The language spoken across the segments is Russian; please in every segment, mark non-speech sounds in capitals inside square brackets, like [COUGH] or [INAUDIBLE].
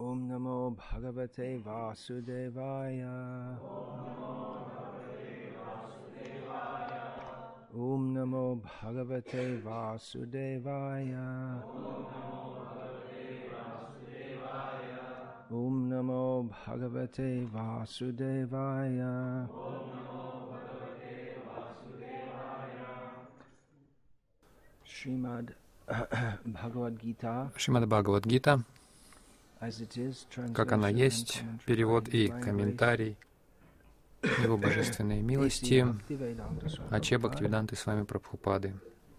ॐ नमो भगवते वासुदेवाय। ॐ नमो भगवते वासुदेवाय। ॐ नमो भगवते वासुदेवाय। श्रीमद् [CLEARS THROAT] भगवद्गीता। श्रीमद् भगवद्गीता। Как она есть, перевод и комментарий Его Божественной милости, Аче Бхактивиданты с вами Прабхупады.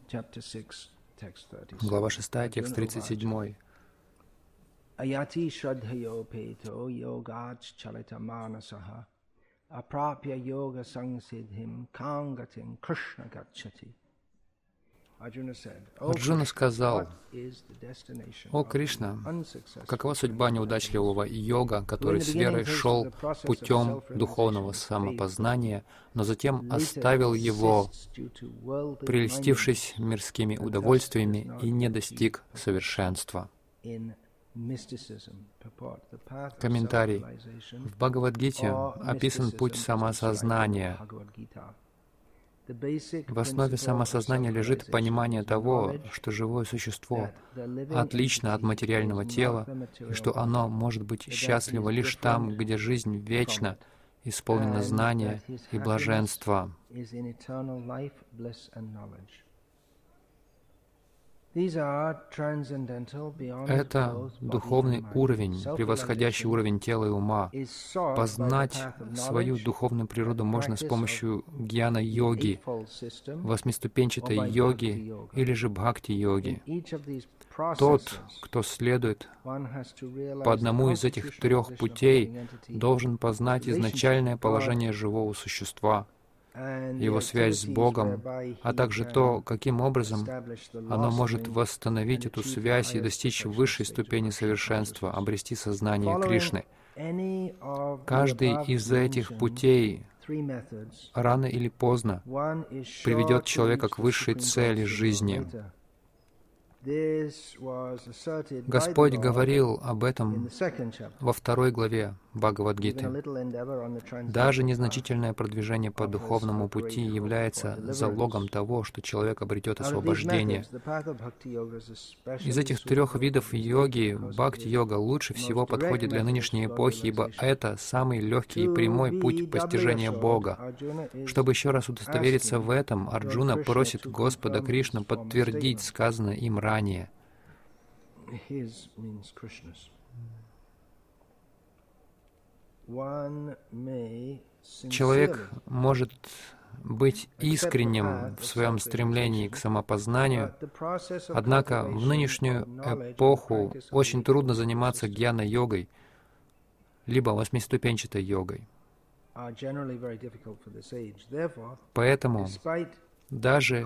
Chapter 6, text 37. Глава 6, текст Arjuna 37. Ayati Shraddhayo Peto Yogach Chalita Manasaha Aprapya Yoga Sangsidhim Kangatim Krishna Gachati. Arjuna said, "O Арджуна сказал, «О Кришна, какова судьба неудачливого йога, который с верой шел путем духовного самопознания, но затем оставил его, прельстившись мирскими удовольствиями и не достиг совершенства?» Комментарий. В Бхагавадгите описан путь самоосознания. В основе самосознания лежит понимание того, что живое существо отлично от материального тела, и что оно может быть счастливо лишь там, где жизнь вечна, исполнена знания и блаженства. Это духовный уровень, превосходящий уровень тела и ума. Познать свою духовную природу можно с помощью гьяна-йоги, восьмиступенчатой йоги или же бхакти-йоги. Тот, кто следует по одному из этих трех путей, должен познать изначальное положение живого существа, его связь с Богом, а также то, каким образом оно может восстановить эту связь и достичь высшей ступени совершенства, обрести сознание Кришны. Каждый из этих путей рано или поздно приведет человека к высшей цели жизни. Господь говорил об этом во второй главе Бхагавадгиты. Даже незначительное продвижение по духовному пути является залогом того, что человек обретет освобождение. Из этих трех видов йоги бхакти-йога лучше всего подходит для нынешней эпохи, ибо это самый легкий и прямой путь постижения Бога. Чтобы еще раз удостовериться в этом, Арджуна просит Господа Кришну подтвердить сказанное им ранее. Человек может быть искренним в своем стремлении к самопознанию, однако в нынешнюю эпоху очень трудно заниматься гьяна-йогой, либо восьмиступенчатой йогой. Поэтому даже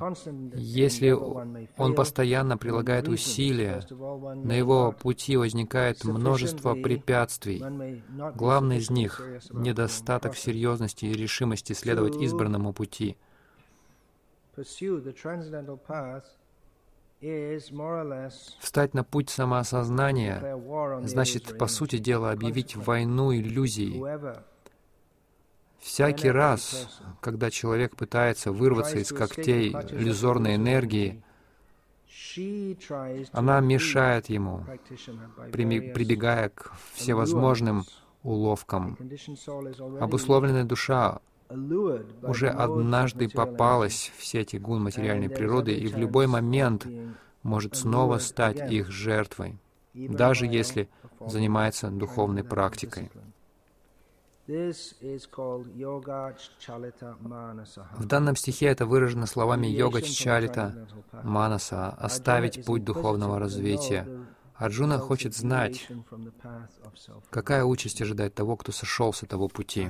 если он постоянно прилагает усилия, на его пути возникает множество препятствий. Главное из них — недостаток серьезности и решимости следовать избранному пути. Встать на путь самоосознания значит, по сути дела, объявить войну иллюзии. Всякий раз, когда человек пытается вырваться из когтей иллюзорной энергии, она мешает ему, прибегая к всевозможным уловкам. Обусловленная душа уже однажды попалась в сети гун материальной природы и в любой момент может снова стать их жертвой, даже если занимается духовной практикой. В данном стихе это выражено словами йога чалита манаса, оставить путь духовного развития. Арджуна хочет знать, какая участь ожидает того, кто сошел с этого пути.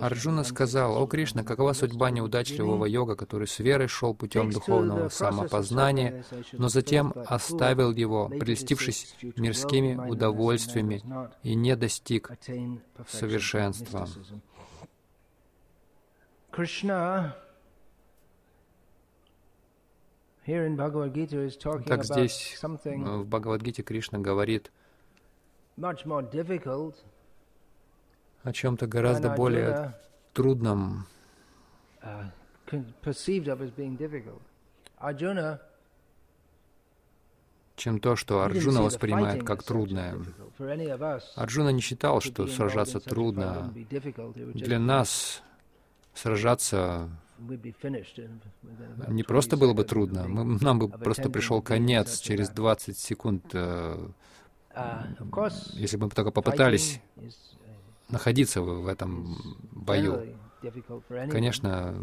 Арджуна сказал, «О Кришна, какова судьба неудачливого йога, который с верой шел путем духовного самопознания, но затем оставил его, прельстившись мирскими удовольствиями, и не достиг совершенства?» Так здесь в Бхагавадгите Кришна говорит о чем-то гораздо более трудном, uh, чем то, что Арджуна воспринимает как трудное. Арджуна не считал, что сражаться трудно. Для нас сражаться не просто было бы трудно, мы, нам бы просто пришел конец через 20 секунд, э, uh, если бы мы только попытались находиться в этом бою. Конечно,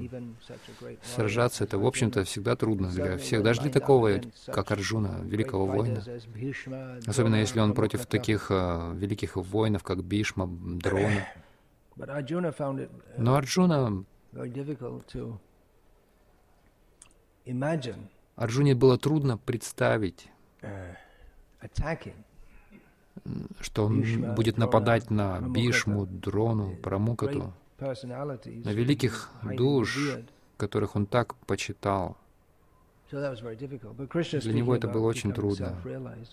сражаться — это, в общем-то, всегда трудно для всех, даже для такого, как Арджуна, великого воина. Особенно если он против таких uh, великих воинов, как Бишма, Дрона. [COUGHS] Но Арджуна Арджуне было трудно представить, uh, что он будет нападать на Бишму, Дрону, Прамукату, на великих душ, которых он так почитал. Для него это было очень трудно.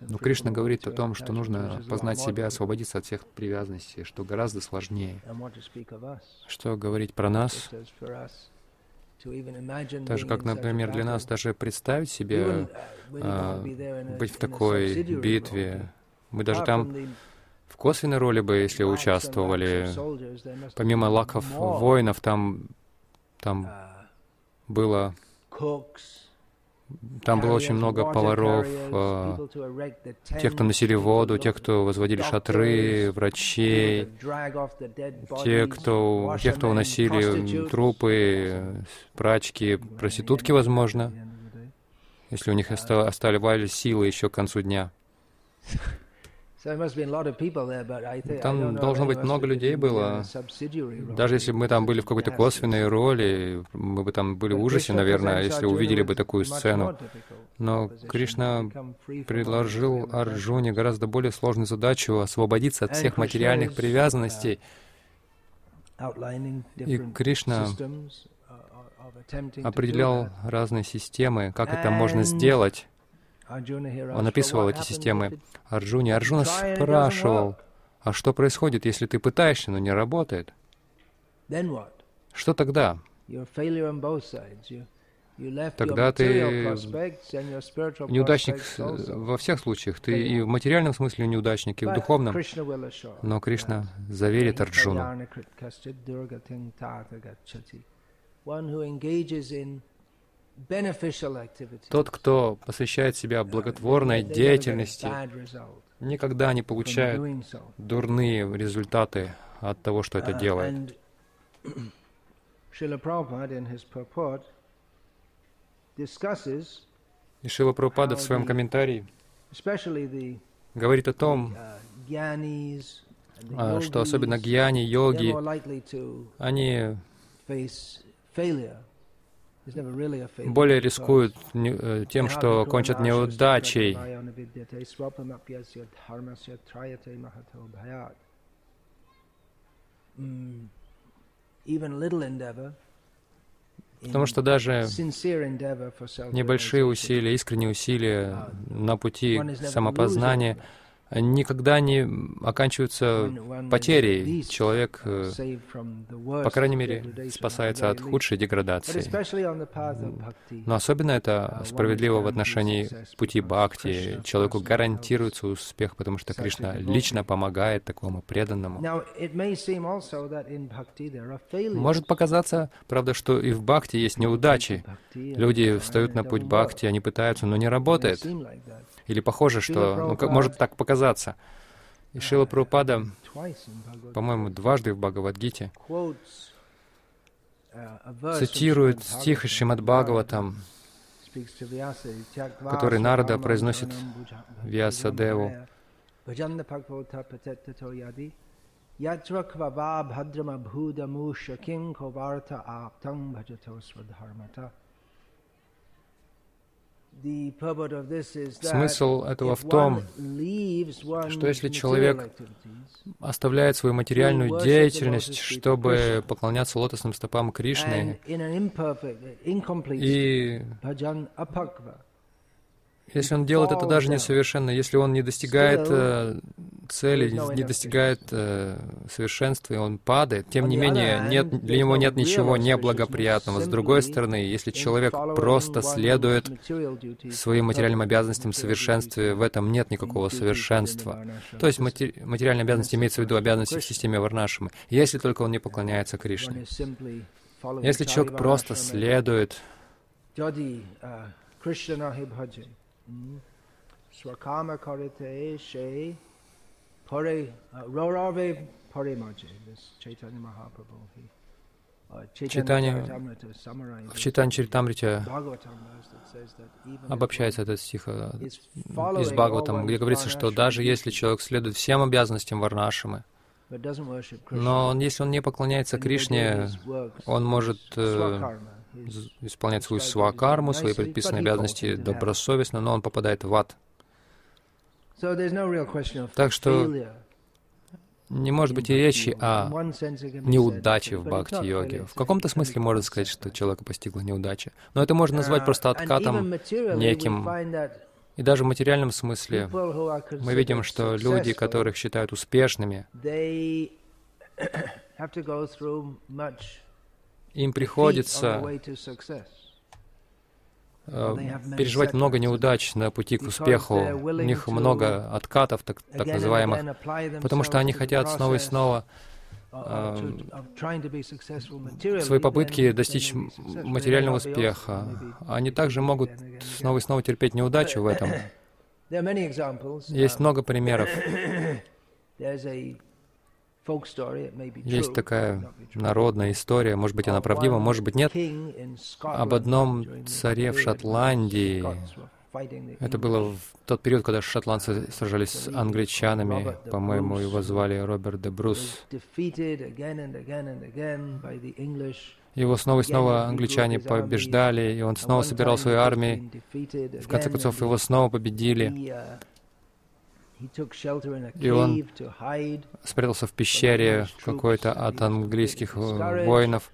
Но Кришна говорит о том, что нужно познать себя, освободиться от всех привязанностей, что гораздо сложнее. Что говорить про нас? Так же, как, например, для нас даже представить себе э, быть в такой битве, мы даже там в косвенной роли бы, если участвовали, помимо лаков воинов, там, там было там было очень много поваров, э, тех, кто носили воду, тех, кто возводили шатры, врачей, те, кто, тех, кто уносили трупы, прачки, проститутки, возможно, если у них оставались силы еще к концу дня. [LAUGHS] Там должно быть много людей было. Даже если бы мы там были в какой-то косвенной роли, мы бы там были в ужасе, наверное, если увидели бы такую сцену. Но Кришна предложил Арджуне гораздо более сложную задачу — освободиться от всех материальных привязанностей. И Кришна определял разные системы, как это можно сделать. Он описывал эти системы Арджуне. Арджуна спрашивал, а что происходит, если ты пытаешься, но не работает? Что тогда? Тогда ты неудачник во всех случаях. Ты и в материальном смысле неудачник, и в духовном. Но Кришна заверит Арджуну. Тот, кто посвящает себя благотворной деятельности, никогда не получает дурные результаты от того, что это uh, делает. [CLEARS THROAT] И Шила Прабхупада в своем комментарии говорит о том, uh, а, что особенно гьяни, йоги, они более рискуют э, тем, что кончат неудачей. Потому что даже небольшие усилия, искренние усилия на пути самопознания — никогда не оканчиваются потерей. Человек, э, по крайней мере, спасается от худшей деградации. Но особенно это справедливо в отношении пути бхакти. Человеку гарантируется успех, потому что Кришна лично помогает такому преданному. Может показаться, правда, что и в бхакти есть неудачи. Люди встают на путь бхакти, они пытаются, но не работает. Или похоже, что ну, как, может так показаться. И Шила Прабхупада, по-моему, дважды в Бхагавадгите цитирует стих из Шримад Бхагаватам, который Нарада произносит Вьясадеву. Kvava bhadrama bhuda musha kim kovarta aptam bhajato swadharmata. Смысл этого в том, что если человек оставляет свою материальную деятельность, чтобы поклоняться лотосным стопам Кришны, и если он делает это даже несовершенно, если он не достигает э, цели, не достигает э, совершенства, и он падает, тем не менее, нет, для него нет ничего неблагоприятного. С другой стороны, если человек просто следует своим материальным обязанностям в совершенстве, в этом нет никакого совершенства. То есть матери, материальные обязанности имеется в виду обязанности в системе Варнашимы, если только он не поклоняется Кришне. Если человек просто следует Swakama karite she pare rorave pare maje. This Chaitanya Mahaprabhu. He Читание, в читании Чаритамрите обобщается этот стих э, из Бхагаватам, где говорится, что даже если человек следует всем обязанностям Варнашимы, но если он не поклоняется Кришне, он может э, исполнять свою свакарму, свои предписанные обязанности добросовестно, но он попадает в ад. Так что не может быть и речи о неудаче в бхакти-йоге. В каком-то смысле можно сказать, что человека постигла неудача. Но это можно назвать просто откатом неким. И даже в материальном смысле мы видим, что люди, которых считают успешными, [COUGHS] им приходится э, переживать много неудач на пути к успеху. У них много откатов, так, так называемых, потому что они хотят снова и снова э, свои попытки достичь материального успеха. Они также могут снова и снова терпеть неудачу в этом. [COUGHS] Есть много примеров. [COUGHS] Есть такая народная история, может быть, она правдива, может быть, нет, об одном царе в Шотландии. Это было в тот период, когда шотландцы сражались с англичанами. По-моему, его звали Роберт де Брус. Его снова и снова англичане побеждали, и он снова собирал свои армии. В конце концов, его снова победили. И он спрятался в пещере какой-то от английских воинов.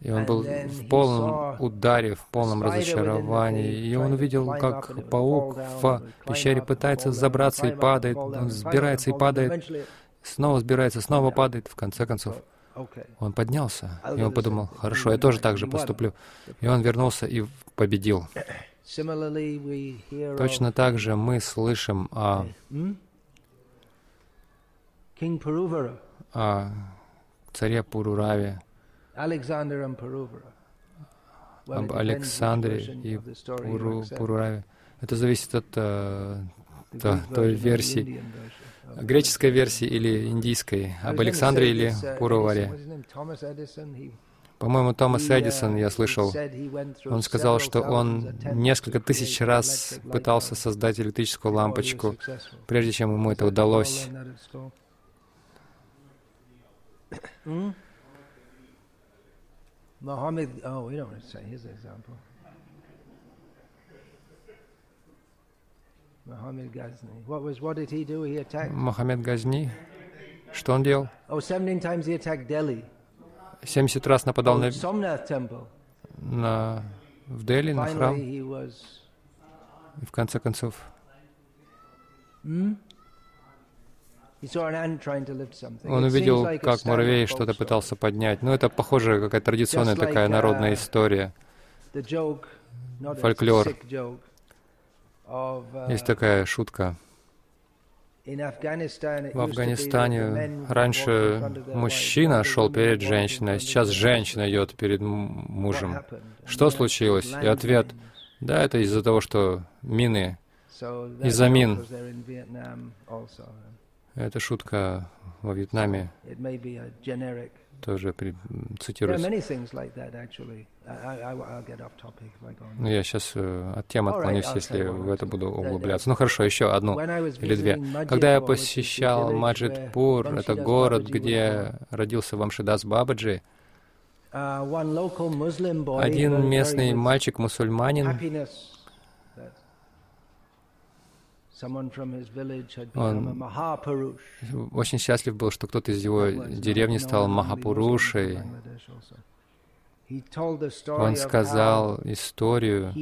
И он был в полном ударе, в полном разочаровании. И он увидел, как паук в пещере пытается забраться и падает, он сбирается и падает, снова сбирается, снова падает, в конце концов. Он поднялся, и он подумал, хорошо, я тоже так же поступлю. И он вернулся и победил. [COUGHS] Точно так же мы слышим о, о царе Пурураве, об Александре и Пуру, Пурураве. Это зависит от uh, той версии, греческой версии или индийской, об Александре или Пуруваре. По-моему, Томас Эдисон, я слышал, он сказал, что он несколько тысяч раз пытался создать электрическую лампочку, прежде чем ему это удалось. Muhammad, oh, we don't say his example. Muhammad Ghazni. What was, what did he do? He attacked. Мухаммед Газни. Что он делал? Oh, 17 times he attacked Delhi. 70 раз нападал на, на в Дели, на храм. И в конце концов, он увидел, как муравей что-то пытался поднять. Ну, это похоже, какая-то традиционная такая народная история. Фольклор. Есть такая шутка. В Афганистане раньше мужчина шел перед женщиной, а сейчас женщина идет перед мужем. Что случилось? И ответ, да, это из-за того, что мины, из-за мин. Это шутка во Вьетнаме. тоже при, цитируется. Ну, я сейчас э, от темы отклонюсь, если в это буду углубляться. Ну, хорошо, еще одну или две. Когда я посещал Маджидпур, это город, где родился Вамшидас Бабаджи, Uh, один местный мальчик-мусульманин, он очень счастлив был, что кто-то из его деревни стал Махапурушей. Он сказал историю,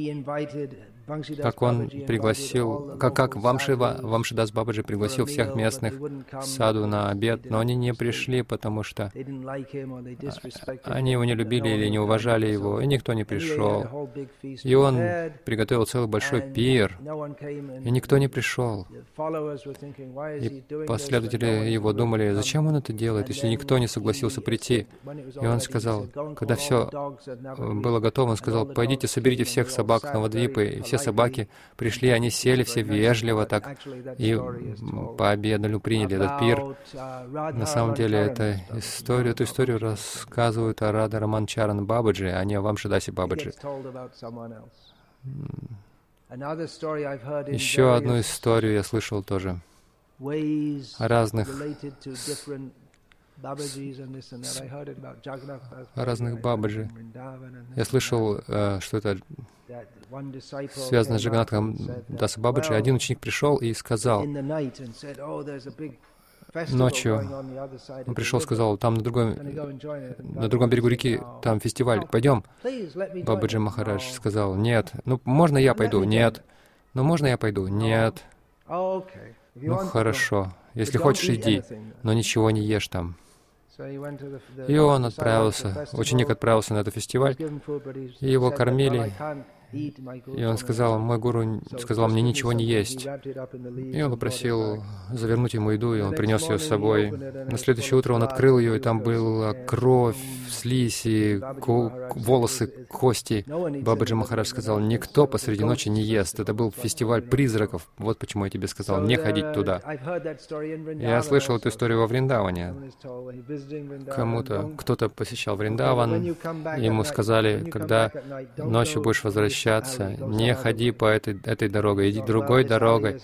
как он пригласил, как, как Вамшива, Вамшидас Бабаджи пригласил всех местных в саду на обед, но они не пришли, потому что они его не любили или не уважали его, и никто не пришел. И он приготовил целый большой пир, и никто не пришел. И последователи его думали, зачем он это делает, если никто не согласился прийти. И он сказал, когда все было готово, он сказал, пойдите, соберите всех собак Навадвипы, и все собаки пришли, они сели все вежливо так и пообедали, приняли этот пир. На самом деле, это историю, эту историю рассказывают о Рада Раманчаран Бабаджи, а не о Вамшидасе Бабаджи. Еще одну историю я слышал тоже о разных разных Бабаджи. Я слышал, э, что это связано с Джаганатхом Даса Бабаджи. Один ученик пришел и сказал, ночью он пришел, сказал, там на другом, на другом берегу реки, там фестиваль, пойдем. Бабаджи Махарадж сказал, нет. Ну, можно я пойду? Нет. Ну, можно я пойду? Нет. Ну, хорошо. Если хочешь, иди, но ничего не ешь там. И он отправился, ученик отправился на этот фестиваль, и его кормили, и он сказал, мой гуру сказал мне ничего не есть. И он попросил завернуть ему еду, и он принес ее с собой. На следующее утро он открыл ее, и там была кровь, слизь и ко волосы, кости. Бабаджи Махарадж сказал, никто посреди ночи не ест. Это был фестиваль призраков. Вот почему я тебе сказал, не ходить туда. Я слышал эту историю во Вриндаване. Кому-то, кто-то посещал Вриндаван, ему сказали, когда ночью будешь возвращаться, возвращаться, не ходи по этой, этой дорогой, иди другой дорогой.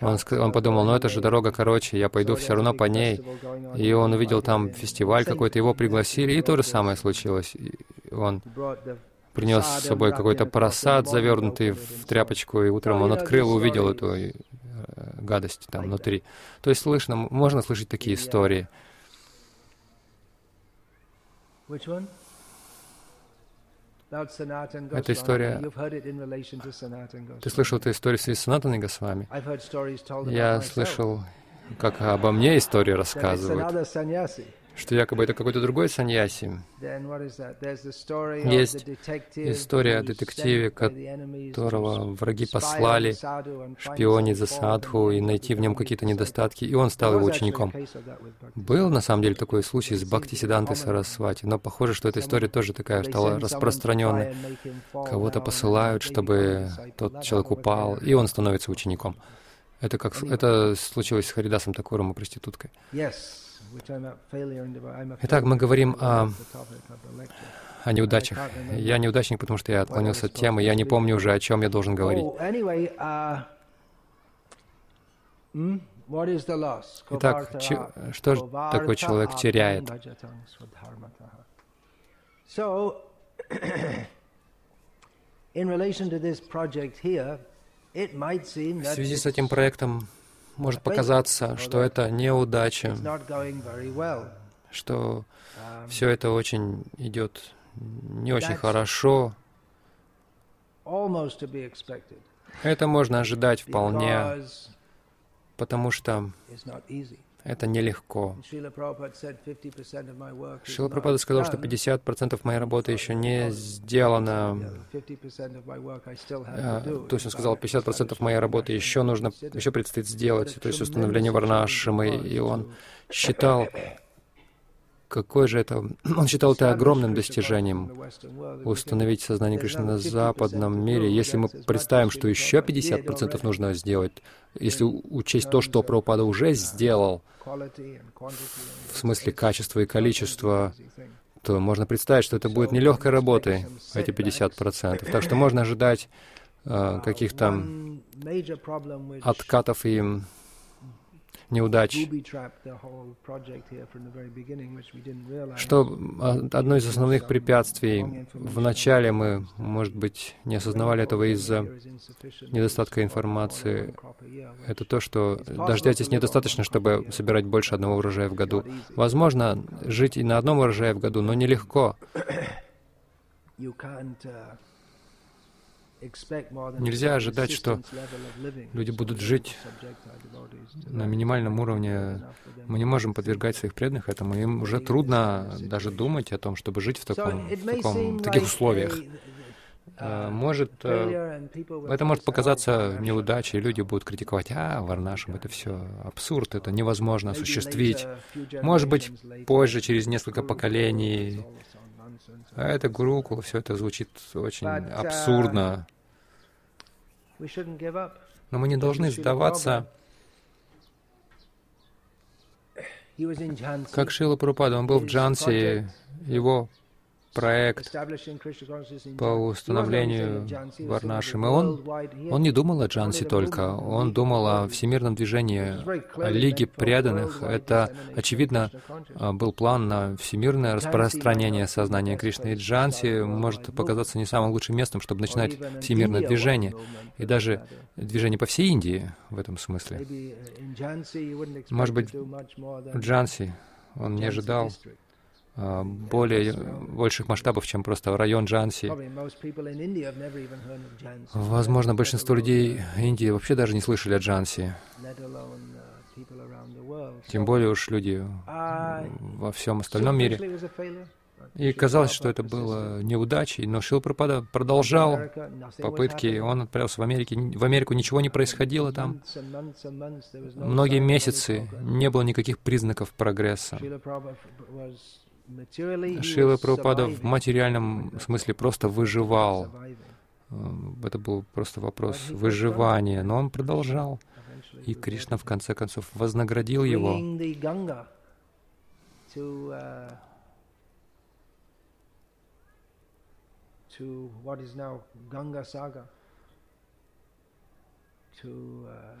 Он, он подумал, ну это же дорога короче, я пойду все равно по ней. И он увидел там фестиваль какой-то, его пригласили, и то же самое случилось. И он принес с собой какой-то просад, завернутый в тряпочку, и утром он открыл и увидел эту э, гадость там внутри. То есть слышно, можно слышать такие истории. Эта история... Ты слышал эту историю с Санатаной Госвами? Я слышал, как обо мне историю рассказывают что якобы это какой-то другой саньяси. Есть история о детективе, которого враги послали шпионить за садху и найти в нем какие-то недостатки, и он стал его учеником. Был, на самом деле, такой случай с Бхакти Сидантой Сарасвати, но похоже, что эта история тоже такая стала распространенной. Кого-то посылают, чтобы тот человек упал, и он становится учеником. Это как это случилось с Харидасом Такуром и проституткой. Итак, мы говорим о, о неудачах. Я неудачник, потому что я отклонился от темы. Я не помню уже, о чем я должен говорить. Uh, hmm? Итак, что такой человек теряет? [COUGHS] В связи с этим проектом может показаться, что это неудача, что все это очень идет не очень хорошо. Это можно ожидать вполне, потому что это нелегко. Шила Прабхупада сказал, что 50% моей работы еще не сделано. А, то есть он сказал, 50% моей работы еще нужно, еще предстоит сделать, то есть установление варнашимы, и он считал, какой же это... [CLEARS THROAT] Он считал это огромным достижением установить сознание Кришны на западном мире. Если мы представим, что еще 50% нужно сделать, если учесть то, что Прабхупада уже сделал, в смысле качества и количества, то можно представить, что это будет нелегкой работой, эти 50%. Так что можно ожидать э, каких-то откатов и неудач. Что одно из основных препятствий, вначале мы, может быть, не осознавали этого из-за недостатка информации, это то, что дождя здесь недостаточно, чтобы собирать больше одного урожая в году. Возможно, жить и на одном урожае в году, но нелегко. [COUGHS] Нельзя ожидать, что люди будут жить на минимальном уровне. Мы не можем подвергать своих преданных этому. Им уже трудно даже думать о том, чтобы жить в, таком, в, таком, в таких условиях. Uh, может, э, это может показаться неудачей, люди будут критиковать, а, Варнашем, это все абсурд, это невозможно осуществить. Может быть, позже, через несколько поколений, а это Гурукул, все это звучит очень uh, абсурдно. Но мы не должны сдаваться. Как Шила Прупада, он был в Джанси, его проект по установлению Варнашим. И он, он не думал о Джанси только, он думал о всемирном движении, о Лиге преданных. Это, очевидно, был план на всемирное распространение сознания Кришны. И Джанси может показаться не самым лучшим местом, чтобы начинать всемирное движение. И даже движение по всей Индии в этом смысле. Может быть, Джанси он не ожидал более больших масштабов, чем просто район Джанси. Возможно, большинство людей Индии вообще даже не слышали о Джанси. Тем более уж люди во всем остальном мире. И казалось, что это было неудачей, но Шилпрапада продолжал попытки. Он отправился в, Америке. в Америку, ничего не происходило там. Многие месяцы не было никаких признаков прогресса. Шила Прабхупада в материальном смысле просто выживал. Э, это был просто вопрос выживания, но он продолжал. И Кришна в конце концов вознаградил его. to uh,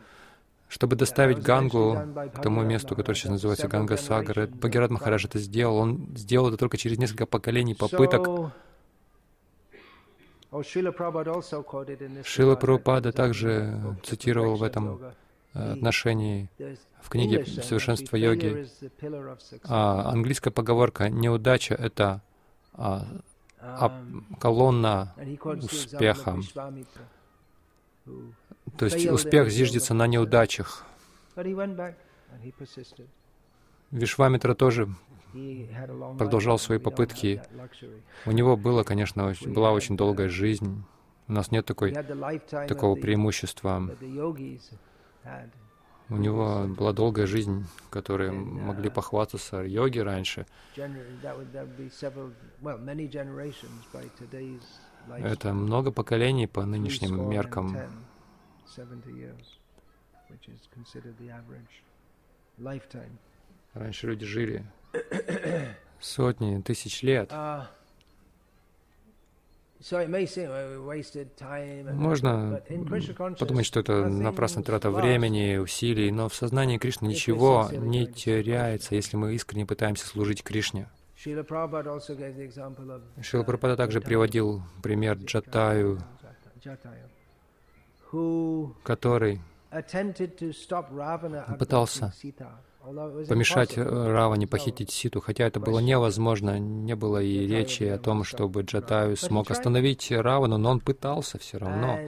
чтобы доставить Гангу к тому месту, которое сейчас называется Ганга Сагар. Бхагират Махарадж это сделал. Он сделал это только через несколько поколений попыток. Шила Прабхупада также цитировал в этом э, отношении в книге «Совершенство йоги». А, английская поговорка «неудача» — это а, а, колонна успеха. То есть успех зиждется на неудачах. Вишвамитра тоже продолжал свои попытки. У него было, конечно, была очень долгая жизнь. У нас нет такой, такого преимущества. У него была долгая жизнь, которые могли похвастаться йоги раньше. Это много поколений по нынешним меркам. Раньше люди жили сотни, тысяч лет. Uh, Можно подумать, что это напрасная трата времени, усилий, но в сознании Кришны ничего не теряется, если мы искренне пытаемся служить Кришне. Шила Прабхупада также приводил пример Джатаю, который пытался помешать Раване похитить Ситу, хотя это было невозможно, не было и речи о том, чтобы Джатаю смог остановить Равану, но он пытался все равно.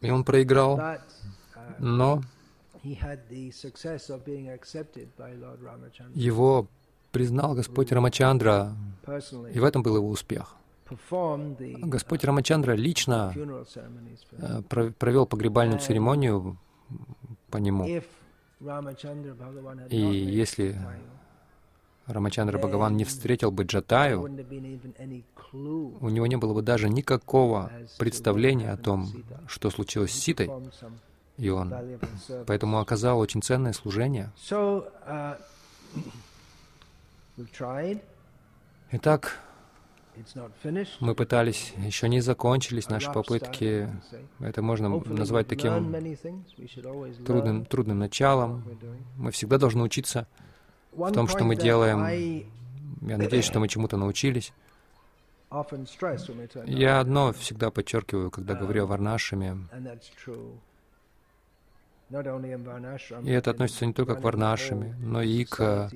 И он проиграл, uh, но его признал Господь Рамачандра, и в этом был его успех. Господь Рамачандра лично э, провел погребальную церемонию по нему. И если Рамачандра Бхагаван не встретил бы Джатаю, у него не было бы даже никакого представления о том, что случилось с Ситой, и он поэтому оказал очень ценное служение. [CLEARS THROAT] Итак, мы пытались, еще не закончились наши попытки. Это можно назвать таким трудным, трудным началом. Мы всегда должны учиться в том, что мы делаем. Я надеюсь, что мы чему-то научились. Я одно всегда подчеркиваю, когда говорю о Варнашами. И это относится не только к Варнашами, но и к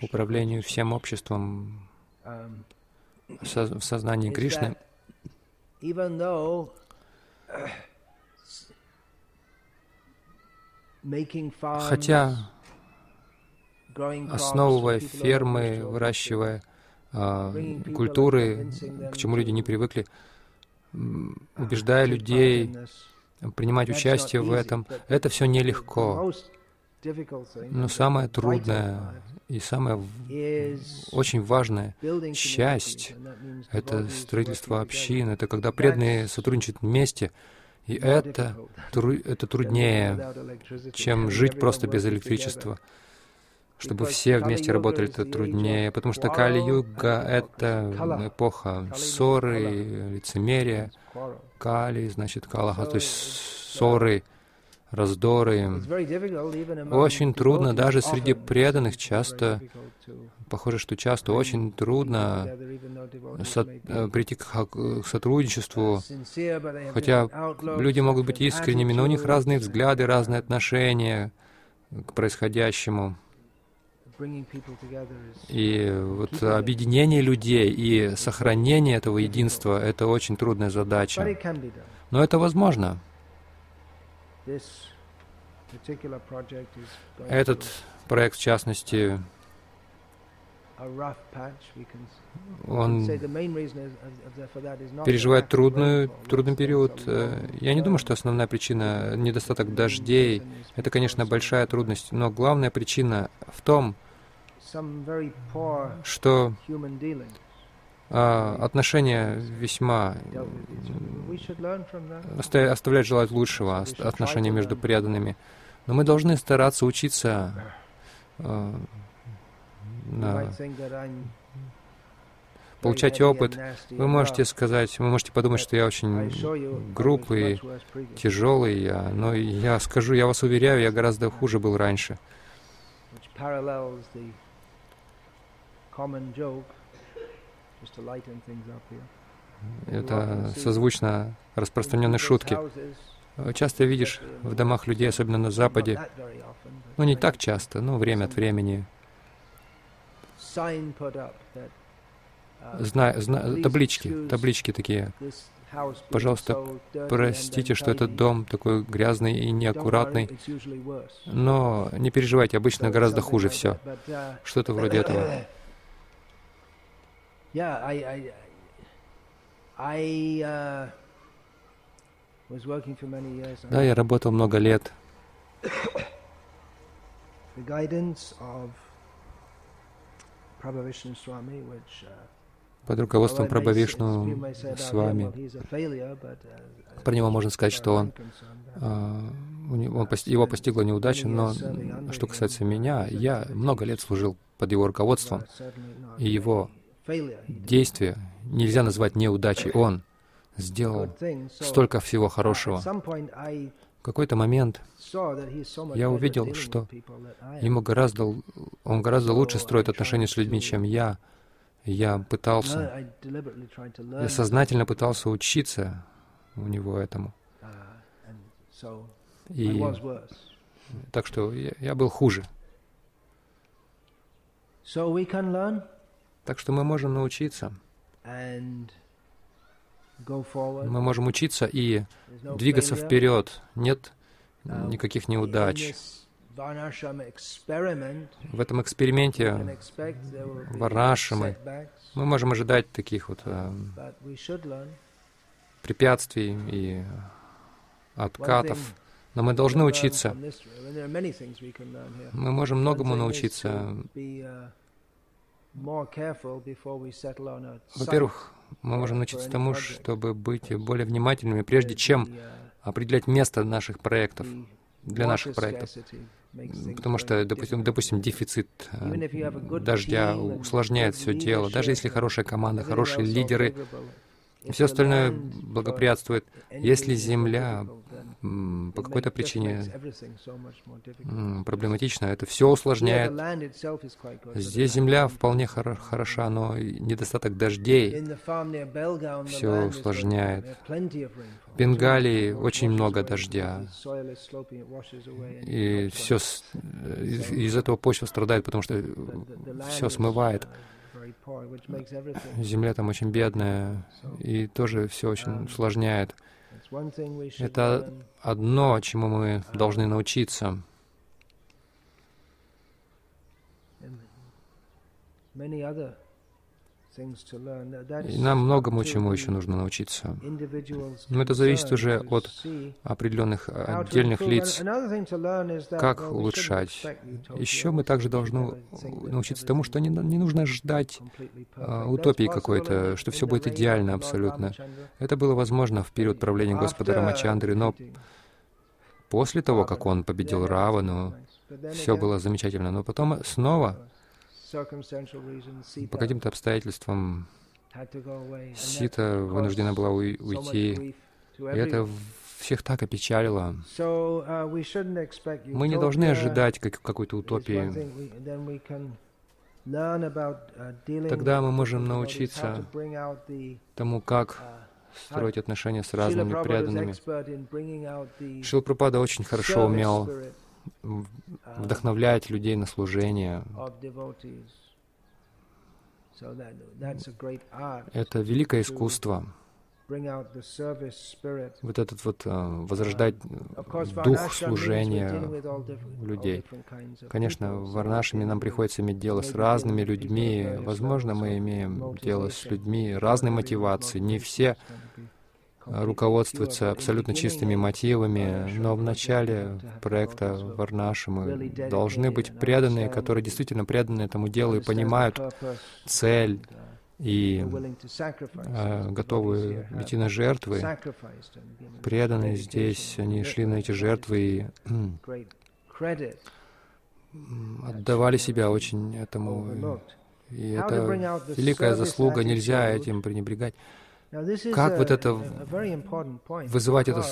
управлению всем обществом в сознании Кришны, хотя основывая фермы, выращивая а, культуры, к чему люди не привыкли, убеждая людей принимать участие в этом, это все нелегко. Но самое трудное и самое очень важное часть — это строительство общин, это когда преданные сотрудничают вместе, и это, это труднее, чем жить просто без электричества. Чтобы все вместе работали, это труднее, потому что Кали-юга — это эпоха ссоры, лицемерия. Кали, значит, Калаха, то есть ссоры, раздоры. Очень трудно, даже среди преданных часто, похоже, что часто очень трудно со, э, прийти к, к сотрудничеству, хотя люди могут быть искренними, но у них разные взгляды, разные отношения к происходящему. И вот объединение людей и сохранение этого единства — это очень трудная задача. Но это возможно. Этот проект, в частности, он переживает трудную, трудный период. Э, я не думаю, что основная причина — недостаток дождей. Это, конечно, большая трудность, но главная причина в том, что отношения весьма оставляют желать лучшего, отношения между преданными. Но мы должны стараться учиться а, на получать опыт. Вы можете сказать, вы можете подумать, что я очень грубый, тяжелый, я, но я скажу, я вас уверяю, я гораздо хуже был раньше это созвучно распространенной шутке. Часто видишь в домах людей, особенно на Западе, ну не так часто, но время от времени, зна, зна, таблички, таблички такие. Пожалуйста, простите, что этот дом такой грязный и неаккуратный, но не переживайте, обычно гораздо хуже все. Что-то вроде этого. [CLEARS THROAT] Yeah, I, I, I uh, was working for many years. Да, я работал много лет. The guidance of Prabhavishnu Swami, which uh, под руководством Прабхавишну с вами. Uh, Про него можно сказать, что он, uh, он его постигла неудача, но что касается меня, я много лет служил под его руководством, и его действие нельзя назвать неудачей. Он сделал столько всего хорошего. В какой-то момент я увидел, что ему гораздо, он гораздо лучше строит отношения с людьми, чем я. Я пытался, я сознательно пытался учиться у него этому. И так что я, я был хуже. Так что мы можем научиться. Мы можем учиться и двигаться вперед. Нет никаких неудач. В этом эксперименте Варнашамы мы можем ожидать таких вот э, препятствий и откатов. Но мы должны учиться. Мы можем многому научиться Во-первых, мы можем научиться тому, чтобы быть более внимательными, прежде чем определять место наших проектов, для наших проектов. Потому что, допустим, допустим дефицит э, дождя усложняет все дело. Даже если хорошая команда, хорошие лидеры, все остальное благоприятствует. Если Земля по какой-то причине проблематична, это все усложняет. Здесь Земля вполне хор хороша, но недостаток дождей все усложняет. В Бенгалии очень много дождя. И все из, из этого почва страдает, потому что все смывает. [LAUGHS] Земля там очень бедная, и тоже все очень усложняет. Это одно, чему мы должны научиться. И нам многому чему еще нужно научиться. Но это зависит уже от определенных отдельных лиц. Как улучшать? Еще мы также должны научиться тому, что не, не нужно ждать а, утопии какой-то, что все будет идеально абсолютно. Это было возможно в период правления Господа Рамачандры, но после того, как он победил Равану, все было замечательно. Но потом снова по каким-то обстоятельствам Сита вынуждена была уйти. И это всех так опечалило. Uh, Мы не должны ожидать как, какой-то утопии. Uh, Тогда мы можем научиться тому, как uh, строить отношения с разными преданными. Шил Пропада очень хорошо умел вдохновлять людей на служение. Это великое искусство. Вот этот вот uh, возрождать дух служения людей. Конечно, в Варнашами нам приходится иметь дело с разными людьми. Возможно, мы имеем дело с людьми разной мотивации. Не все руководствуются абсолютно чистыми мотивами, но в начале проекта Варнаши мы должны быть преданные, которые действительно преданы этому делу и понимают цель и э, готовы идти на жертвы. Преданные здесь, они шли на эти жертвы и отдавали себя очень этому. И это великая заслуга, нельзя этим пренебрегать. Как вот это вызывать это,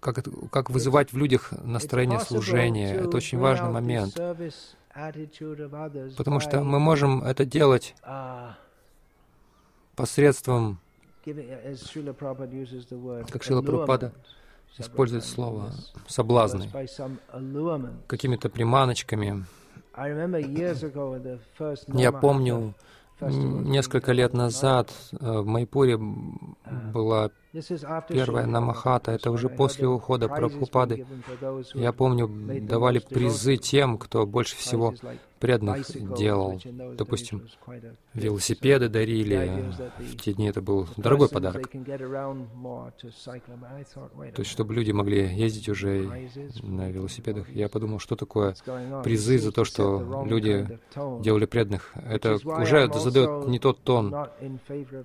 как, это, как вызывать в людях настроение служения? Это очень важный момент. Потому что мы можем это делать uh, посредством, как Шила Прабхупада использует слово, соблазны, какими-то приманочками. Я помню, Несколько лет назад э, в Майпуре была первая Намахата. Это уже после ухода Прабхупады. Я помню, давали призы тем, кто больше всего преданных делал. Допустим, велосипеды дарили. В те дни это был дорогой подарок. То есть, чтобы люди могли ездить уже на велосипедах. Я подумал, что такое призы за то, что люди делали преданных. Это уже задает не тот тон.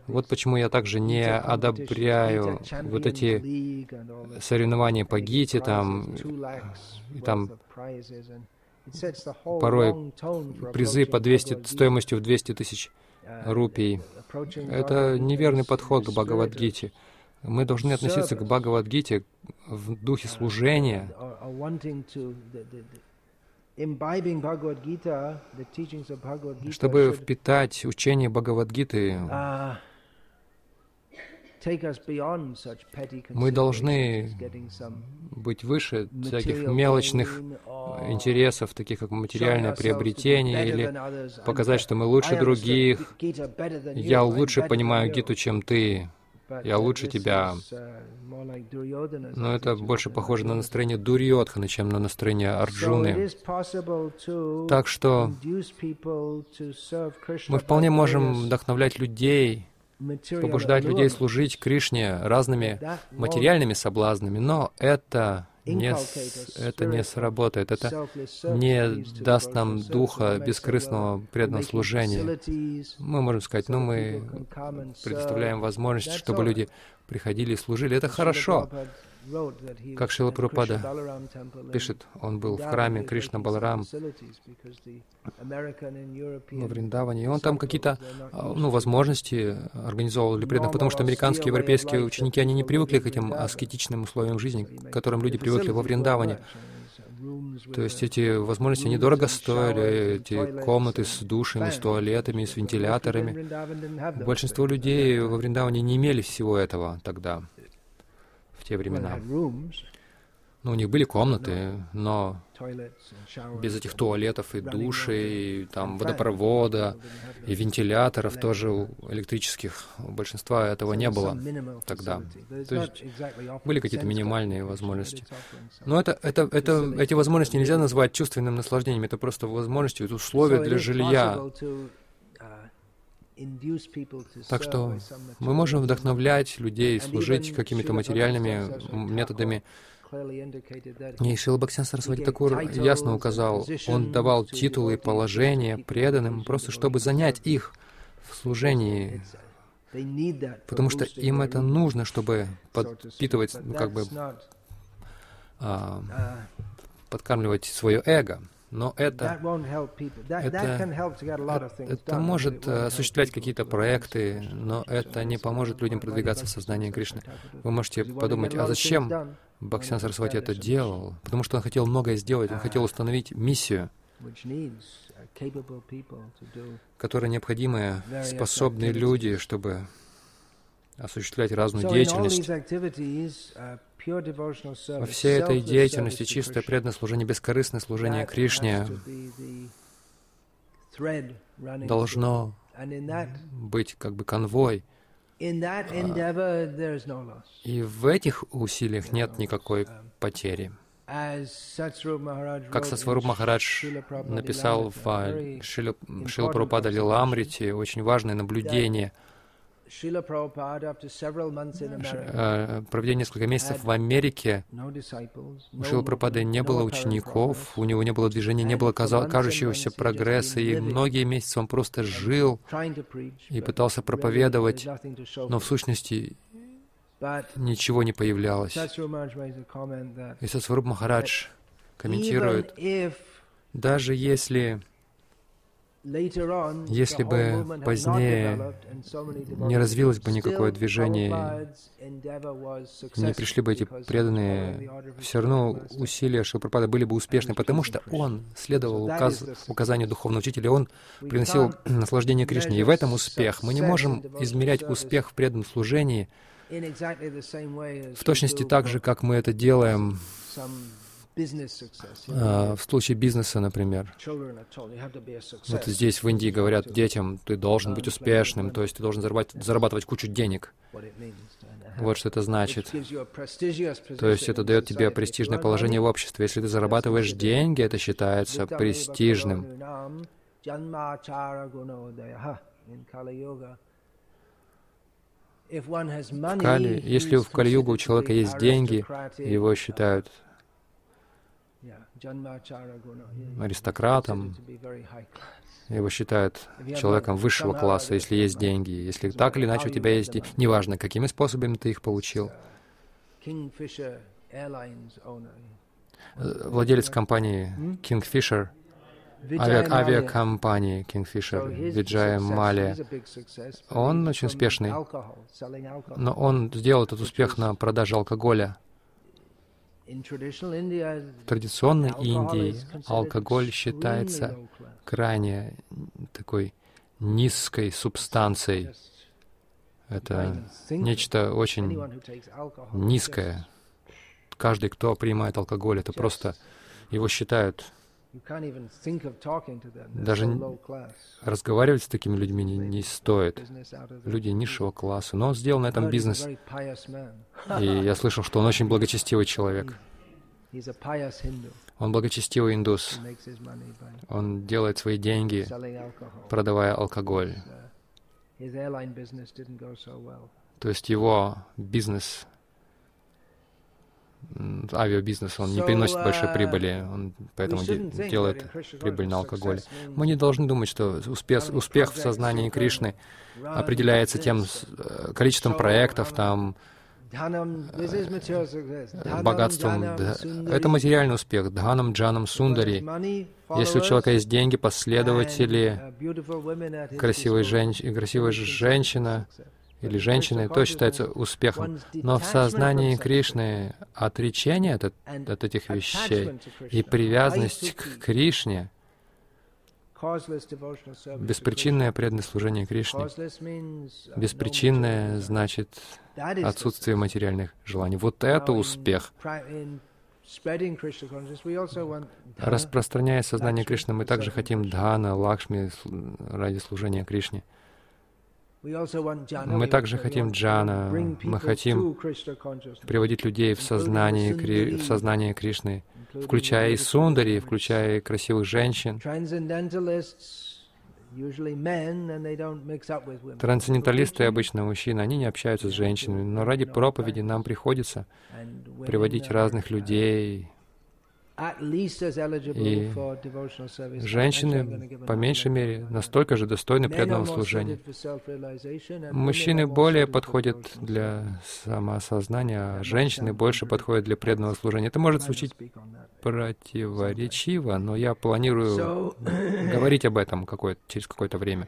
Вот почему я также не одобряю вот эти соревнования по ГИТе, там, там порой призы по 200, стоимостью в 200 тысяч рупий. Это неверный подход к Бхагавадгите. Мы должны относиться к Бхагавадгите в духе служения, чтобы впитать учение Бхагавадгиты мы должны быть выше всяких мелочных интересов, таких как материальное приобретение, или показать, что мы лучше других. Я лучше понимаю Гиту, чем ты. Я лучше тебя. Uh, Но это больше похоже на настроение Дурьотхана, чем на настроение Арджуны. Так что мы вполне можем вдохновлять людей побуждать людей служить Кришне разными материальными соблазнами, но это не, это не сработает, это не даст нам духа бескорыстного преданного служения. Мы можем сказать, ну мы предоставляем возможность, чтобы люди приходили и служили. Это хорошо. Как Шила Прабхупада пишет, он был в храме Кришна Баларам во Вриндаване, и он там какие-то а, ну, возможности организовывал для преданных, потому что американские европейские ученики, они не привыкли к этим аскетичным условиям жизни, к которым люди привыкли во Вриндаване. То есть эти возможности недорого стоили, эти комнаты с душами, с туалетами, с вентиляторами. Большинство людей во Вриндаване не имели всего этого тогда те времена. Ну, у них были комнаты, но без этих туалетов и душей, и там водопровода, и вентиляторов тоже электрических. У большинства этого не было тогда. То есть были какие-то минимальные возможности. Но это, это, это, эти возможности нельзя назвать чувственным наслаждением, это просто возможности, это условия для жилья. Так что мы можем вдохновлять людей, служить какими-то материальными методами. И Шила Бхактин Сарасвати Такур ясно указал, он давал титулы и положения преданным, просто чтобы занять их в служении, потому что им это нужно, чтобы подпитывать, ну, как бы, а, подкармливать свое эго. Но это, это, это может э, осуществлять какие-то проекты, но это не поможет людям продвигаться в сознании Кришны. Вы можете подумать, а зачем Бхактин Сарасвати это делал? Потому что он хотел многое сделать, он хотел установить миссию, которая необходимая, способные люди, чтобы осуществлять разную деятельность. Во всей этой деятельности чистое преданное служение, бескорыстное служение Кришне должно быть как бы конвой. И в этих усилиях нет никакой um, потери. Как Сасваруб Махарадж написал в Шила Прабхупада Лиламрите, очень важное наблюдение — Э, проведя несколько месяцев в Америке, у Шила Прабхупады не было учеников, у него не было движения, не было кажущегося прогресса, и многие месяцы он просто жил и пытался проповедовать, но в сущности ничего не появлялось. И Сасваруб Махарадж комментирует, даже если если бы позднее не развилось бы никакое движение, не пришли бы эти преданные, все равно усилия Шилпрапада были бы успешны, потому что он следовал указ, указанию духовного учителя, он приносил [CLEARS THROAT] наслаждение Кришне. И в этом успех. Мы не можем измерять успех в преданном служении в точности так же, как мы это делаем в случае бизнеса, например, вот здесь в Индии говорят детям, ты должен быть успешным, то есть ты должен зарабатывать, зарабатывать кучу денег. Вот что это значит. То есть это дает тебе престижное положение в обществе. Если ты зарабатываешь деньги, это считается престижным. В Кали, если в Кали-югу у человека есть деньги, его считают аристократом, его считают человеком высшего класса, если есть деньги. Если так или иначе у тебя есть деньги, неважно, какими способами ты их получил. Э, владелец компании Kingfisher, авиа авиакомпании Kingfisher, Виджая Малия, он очень успешный, но он сделал этот успех на продаже алкоголя. В традиционной Индии алкоголь считается крайне такой низкой субстанцией. Это нечто очень низкое. Каждый, кто принимает алкоголь, это просто его считают даже разговаривать с такими людьми не, не стоит. Люди низшего класса. Но он сделал на этом бизнес. И я слышал, что он очень благочестивый человек. [LAUGHS] Он благочестивый индус. Он делает свои деньги, продавая алкоголь. То есть его бизнес, авиабизнес, он не приносит большой прибыли, он поэтому делает прибыль на алкоголе. Мы не должны думать, что успех, успех в сознании Кришны определяется тем э, количеством проектов, там, богатством. Это материальный успех. Дханам, джанам, сундари. Если у человека есть деньги, последователи, красивая, женщ... красивая женщина или женщины, то считается успехом. Но в сознании Кришны отречение от, от этих вещей и привязанность к Кришне — Беспричинное преданное служение Кришне. Беспричинное значит отсутствие материальных желаний. Вот это успех. Распространяя сознание Кришны, мы также хотим Дхана, Лакшми ради служения Кришне. Мы также хотим джана, мы хотим приводить людей в сознание, в сознание Кришны, включая и сундари, включая и красивых женщин. Трансценденталисты обычно мужчины, они не общаются с женщинами, но ради проповеди нам приходится приводить разных людей, и женщины, по меньшей мере, настолько же достойны преданного служения. Мужчины более подходят для самоосознания, а женщины больше подходят для преданного служения. Это может звучить противоречиво, но я планирую говорить об этом какое через какое-то время.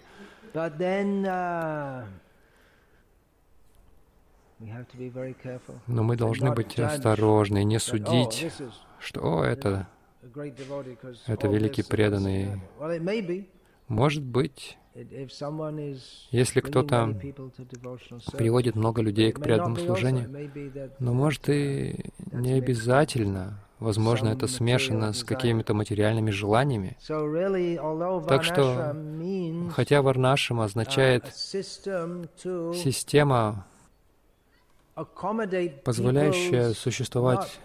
Но мы должны быть осторожны, не судить, что О, это, это великий преданный. Может быть, если кто-то приводит много людей к преданному служению, но может и не обязательно. Возможно, это смешано с какими-то материальными желаниями. Так что, хотя варнашам означает система, позволяющая существовать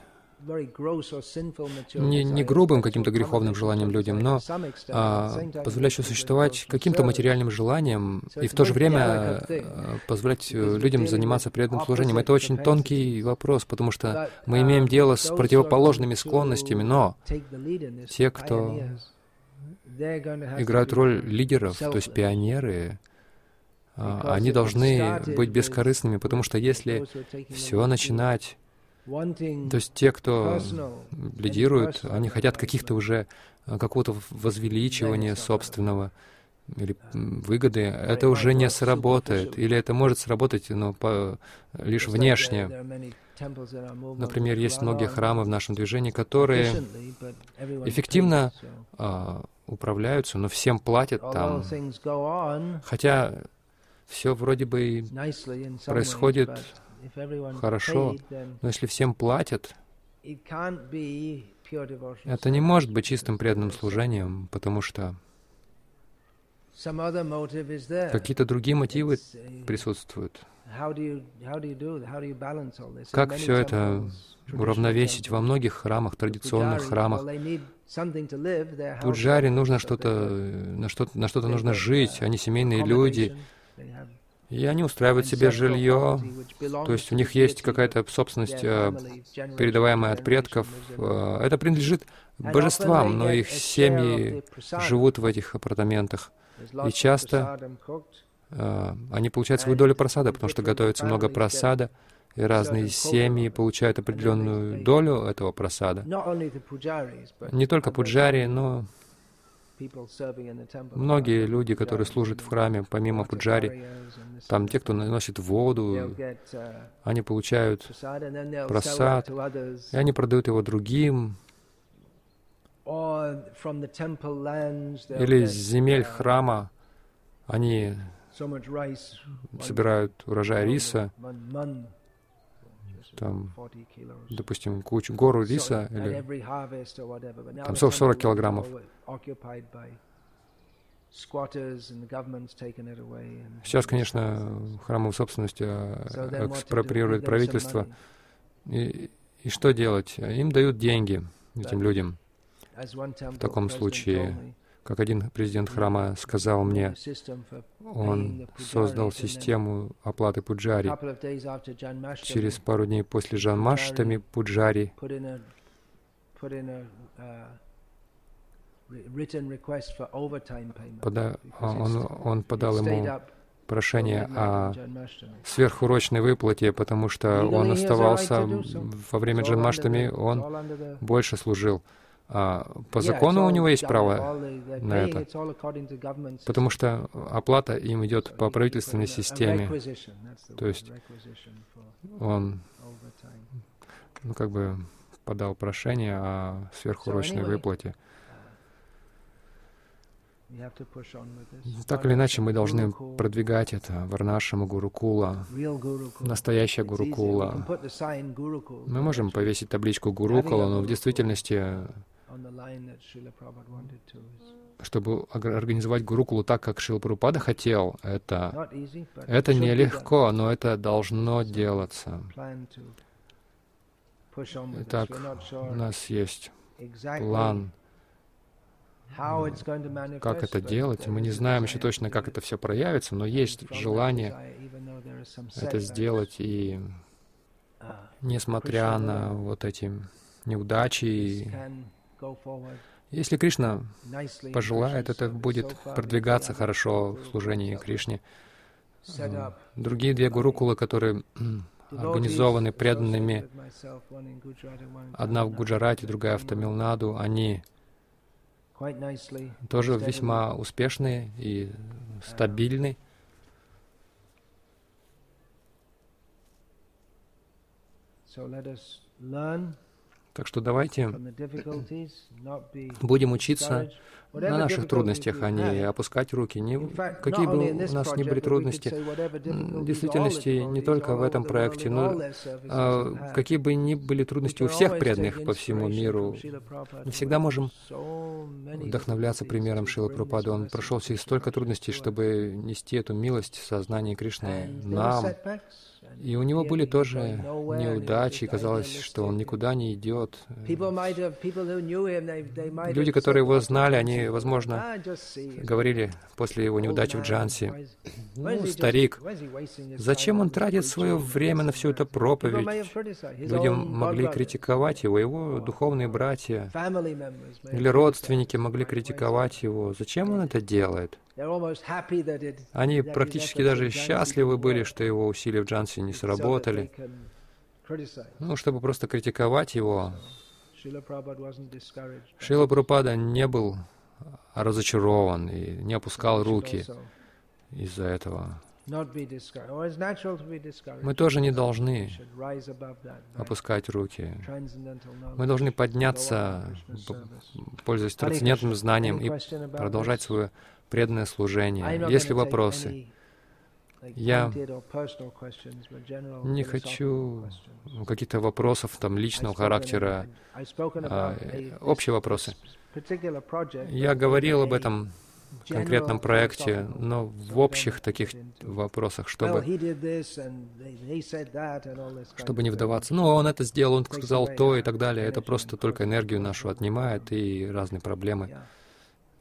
не, не грубым каким-то греховным желанием людям, но а, позволяющим существовать каким-то материальным желанием и в то же время а, позволять э, людям заниматься преданным служением. Это очень тонкий вопрос, потому что мы имеем дело с противоположными склонностями, но те, кто играют роль лидеров, то есть пионеры, они должны быть бескорыстными, потому что если все начинать то есть те, кто лидирует, они хотят каких-то уже э, какого-то возвеличивания собственного или выгоды, это уже не сработает. Или это может сработать, но по, лишь внешне. Например, есть многие храмы в нашем движении, которые эффективно а, управляются, но всем платят там. Хотя все вроде бы происходит хорошо, но если всем платят, это не может быть чистым преданным служением, потому что какие-то другие мотивы присутствуют. Как все это уравновесить во многих храмах, традиционных храмах? Пуджаре нужно что-то, на что-то, на что-то нужно жить, они семейные люди, и они устраивают себе жилье, то есть у них есть какая-то собственность, э, передаваемая от предков. Э, это принадлежит божествам, но их семьи живут в этих апартаментах. И часто э, они получают свою долю просада, потому что готовится много просада, и разные семьи получают определенную долю этого просада. Не только пуджари, но Многие люди, которые служат в храме, помимо пуджари, там те, кто наносит воду, они получают просад, и они продают его другим. Или с земель храма они собирают урожай риса, там, допустим, кучу, гору риса, или там 40 килограммов. Сейчас, конечно, храмовую собственность а, экспроприирует правительство. И, и что делать? Им дают деньги, этим людям. В таком случае, Как один президент храма сказал мне, он создал систему оплаты пуджари. Через пару дней после Джанмаштами пуджари пода, он, он подал ему прошение о сверхурочной выплате, потому что он оставался во время Джанмаштами, он больше служил. А по закону у него есть право на это, потому что оплата им идет по правительственной системе. То есть он ну, как бы подал прошение о сверхурочной выплате. Так или иначе, мы должны продвигать это. Варнашама Гурукула, настоящая Гурукула. Мы можем повесить табличку Гурукула, но в действительности, чтобы организовать Гурукулу так, как Шила Прабхупада хотел, это, это нелегко, но это должно делаться. Итак, у нас есть план как это делать? Мы не знаем еще точно, как это все проявится, но есть желание это сделать, и uh, несмотря на вот эти неудачи, если Кришна пожелает, это будет продвигаться хорошо в служении Кришне. Другие две гурукулы, которые организованы преданными, одна в Гуджарате, другая в Тамилнаду, они тоже весьма успешный и стабильный. Так что давайте будем учиться на наших трудностях, а не опускать руки. Не, какие бы у нас ни были трудности, в действительности не только в этом проекте, но а, какие бы ни были трудности у всех преданных по всему миру, мы всегда можем вдохновляться примером Шила Прупада. Он прошел через столько трудностей, чтобы нести эту милость сознания Кришны нам. И у него были тоже неудачи, казалось, что он никуда не идет. Люди, которые его знали, они, возможно, говорили после его неудачи в Джанси, «Ну, старик, зачем он тратит свое время на всю эту проповедь?» Люди могли критиковать его, его духовные братья или родственники могли критиковать его. Зачем он это делает? Они практически даже счастливы были, что его усилия в Джанси не сработали. Ну, чтобы просто критиковать его. Шила Прабхупада не был разочарован и не опускал руки из-за этого. Мы тоже не должны опускать руки. Мы должны подняться, пользуясь трансцендентным знанием, и продолжать свое преданное служение. Есть ли вопросы? Я не хочу каких-то вопросов там личного характера, а, общие вопросы. Я говорил об этом конкретном проекте, но в общих таких вопросах, чтобы, чтобы не вдаваться. Ну, он это сделал, он сказал то и так далее. Это просто только энергию нашу отнимает и разные проблемы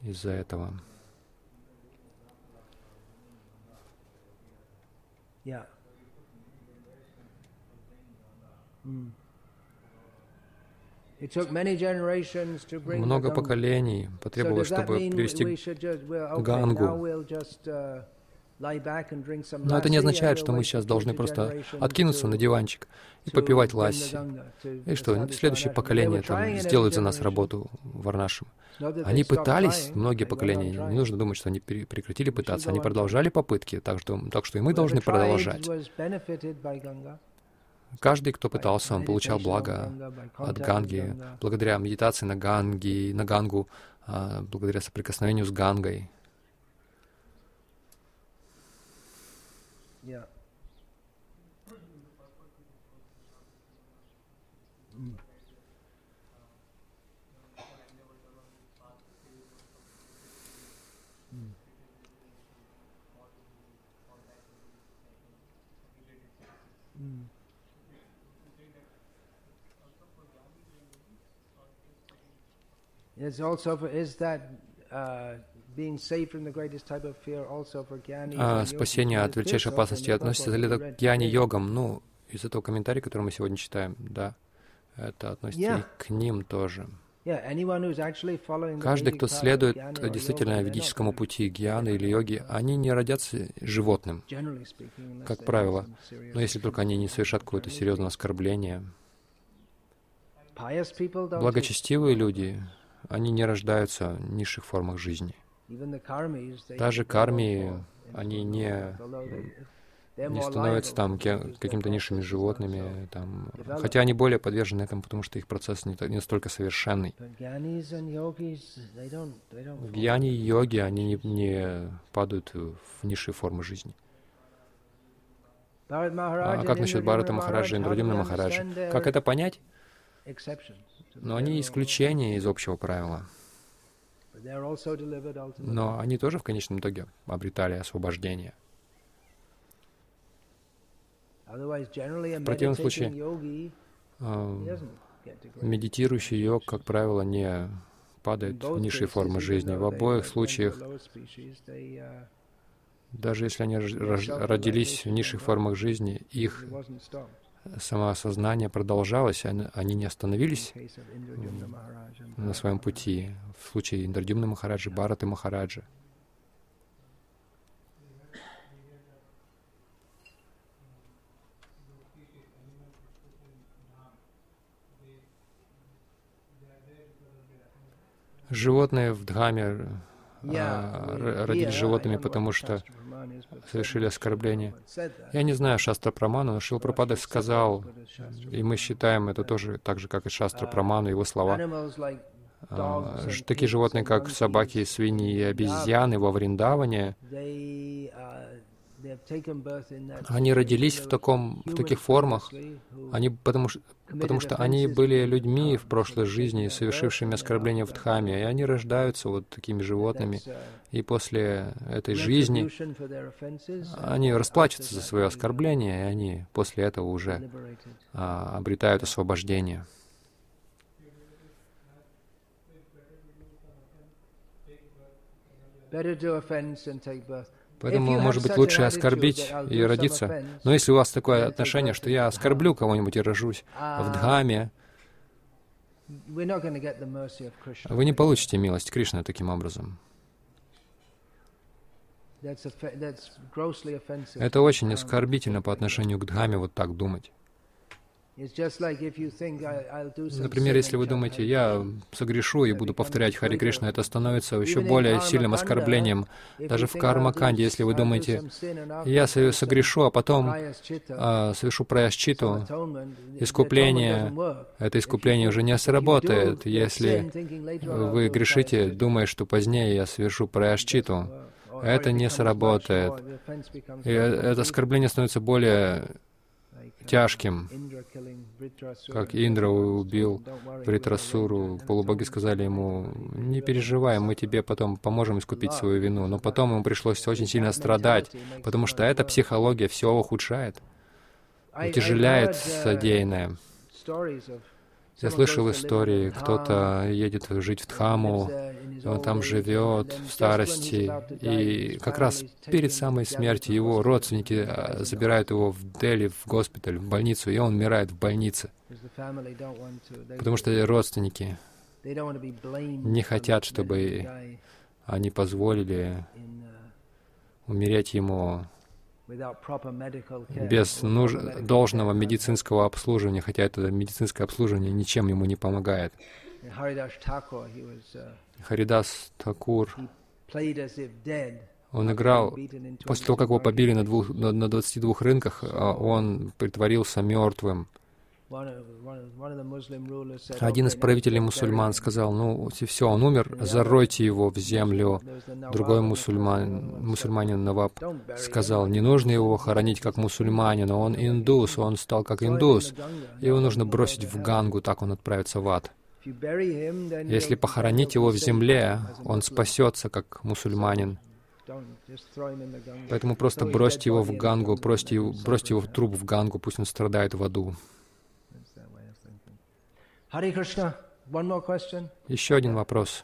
из-за этого. Yeah. Mm. Много поколений потребовалось, чтобы привести Гангу. Uh, Но это не означает, что мы сейчас должны просто откинуться на диванчик и попивать ласси. И что, следующее поколение там сделает за нас работу в Варнашем. Они пытались, многие поколения, не нужно думать, что они прекратили пытаться, они продолжали попытки, так что, так что и мы должны продолжать. Каждый, кто пытался, он получал благо от Ганги, благодаря медитации на Ганги, на Гангу, а, благодаря соприкосновению с Гангой. А спасение от величайшей опасности относится ли это к гьяни-йогам? Ну, из этого комментария, который мы сегодня читаем, да, это относится и к ним тоже. Каждый, кто следует действительно ведическому пути гьяны или йоги, они не родятся животным, как правило, но если только они не совершат какое-то серьезное оскорбление. Благочестивые люди, они не рождаются в низших формах жизни. Даже карми, они не не становятся там какими-то низшими животными, там, хотя они более подвержены этому, потому что их процесс не, не настолько совершенный. В гьяне и йоге они не, не падают в низшие формы жизни. А как насчет Барата Махараджа и Индрадимна Махараджа? Как это понять? Но они исключения из общего правила. Но они тоже в конечном итоге обретали освобождение. В противном случае, а, медитирующий йог, как правило, не падает в низшие формы жизни. В обоих случаях, даже если они родились в низших формах жизни, их самоосознание продолжалось, они не остановились на своем пути. В случае Индрадюмна Махараджи, Бараты Махараджи. Животные в Дхаме а, родились животными, потому что совершили оскорбление. Я не знаю Шастра Праману, но Шил Пропада сказал, и мы считаем это тоже так же, как и Шастра Праману, его слова. А, такие животные, как собаки, свиньи и обезьяны во Вриндаване, они родились в, таком, в таких формах, они, потому, потому что они были людьми в прошлой жизни, совершившими оскорбления в Дхаме, и они рождаются вот такими животными. И после этой жизни они расплачутся за свое оскорбление, и они после этого уже а, обретают освобождение. Better do offense and take birth. Поэтому, может быть, лучше оскорбить и родиться. Но если у вас такое отношение, что я оскорблю кого-нибудь и рожусь в Дхаме, вы не получите милость Кришны таким образом. Это очень оскорбительно по отношению к Дхаме вот так думать. Например, если вы думаете, я согрешу и буду повторять Хари Кришна, это становится еще более сильным оскорблением. Даже в Карма-канде, если вы думаете, я согрешу, а потом а, совершу праясчиту, искупление, это искупление уже не сработает. Если вы грешите, думая, что позднее я совершу праясчиту, это не сработает. И это оскорбление становится более тяжким, как Индра убил Вритрасуру. Полубоги сказали ему, не переживай, мы тебе потом поможем искупить свою вину. Но потом ему пришлось очень сильно страдать, потому что эта психология все ухудшает, утяжеляет содеянное. Я слышал истории, кто-то едет жить в Дхаму, он там живет в старости, и как раз перед самой смертью его родственники а, забирают его в Дели, в госпиталь, в больницу, и он умирает в больнице. Потому что родственники не хотят, чтобы они позволили умереть ему без нуж... должного медицинского обслуживания, хотя это медицинское обслуживание ничем ему не помогает. Харидас Такур, он играл, после того, как его побили на, двух, на, на 22 рынках, а он притворился мертвым. Один из правителей мусульман сказал, ну, все, он умер, заройте его в землю. Другой мусульман, мусульманин Наваб сказал, не нужно его хоронить как мусульманина, он индус, он стал как индус. Его нужно бросить в Гангу, так он отправится в ад. Если похоронить его в земле, он спасется, как мусульманин. Поэтому просто бросьте его в Гангу, бросьте его, бросьте его в труп в Гангу, пусть он страдает в аду. Еще один вопрос.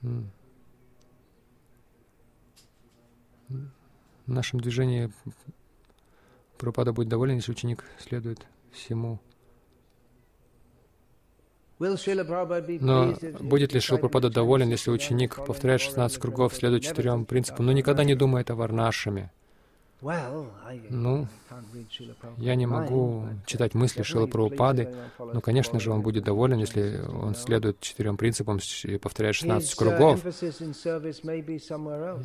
В нашем движении Пропада будет доволен, если ученик следует всему. Но будет ли Шилпрапада доволен, если ученик повторяет 16 кругов, следует четырем принципам, но никогда не думает о Варнашами? Ну, я не могу читать мысли Шила Прабхупады, но, конечно же, он будет доволен, если он следует четырем принципам и повторяет 16 кругов.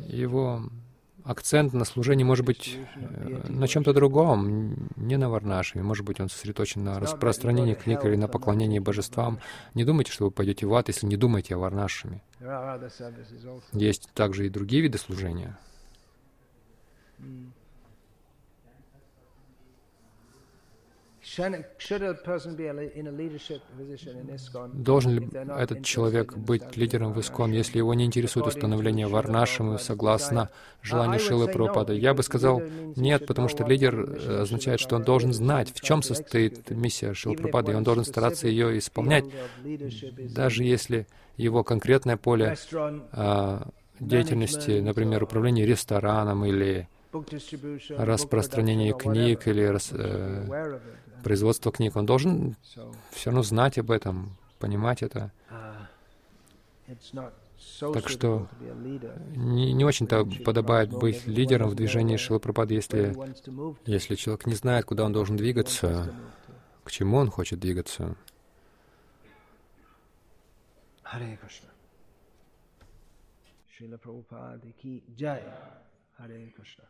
Его акцент на служении может быть э, на чем-то другом, не на Варнашами. Может быть, он сосредоточен на распространении книг или на поклонении божествам. Не думайте, что вы пойдете в ад, если не думаете о Варнашами. Есть также и другие виды служения. Должен ли этот человек быть лидером в Искон, если его не интересует установление варнашимы согласно желанию Шилы Прабхупады? Я бы сказал нет, потому что лидер э, означает, что он должен знать, в чем состоит миссия Шилы Прабхупады, и он должен стараться ее исполнять, даже если его конкретное поле а, деятельности, например, управление рестораном или распространение книг или рас, э, производство книг. Он должен все равно знать об этом, понимать это. Так что не, не очень-то подобает быть лидером в движении Шилапрапады, если, если человек не знает, куда он должен двигаться, к чему он хочет двигаться. Srila Prabhupada ki jai. Hare Krishna.